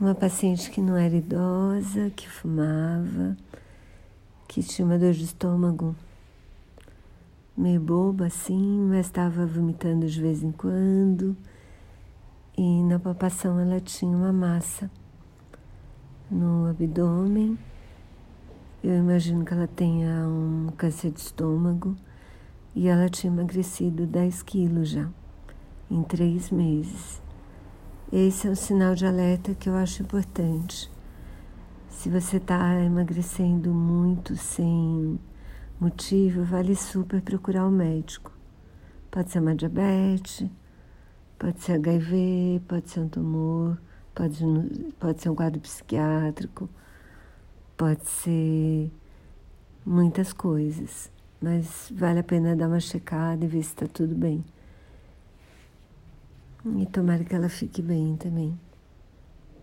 Uma paciente que não era idosa, que fumava, que tinha uma dor de estômago meio boba assim, mas estava vomitando de vez em quando. E na palpação ela tinha uma massa no abdômen. Eu imagino que ela tenha um câncer de estômago e ela tinha emagrecido 10 quilos já em três meses. Esse é um sinal de alerta que eu acho importante. Se você está emagrecendo muito sem motivo, vale super procurar o um médico. Pode ser uma diabetes, pode ser HIV, pode ser um tumor, pode, pode ser um quadro psiquiátrico, pode ser muitas coisas, mas vale a pena dar uma checada e ver se está tudo bem. E tomara que ela fique bem também.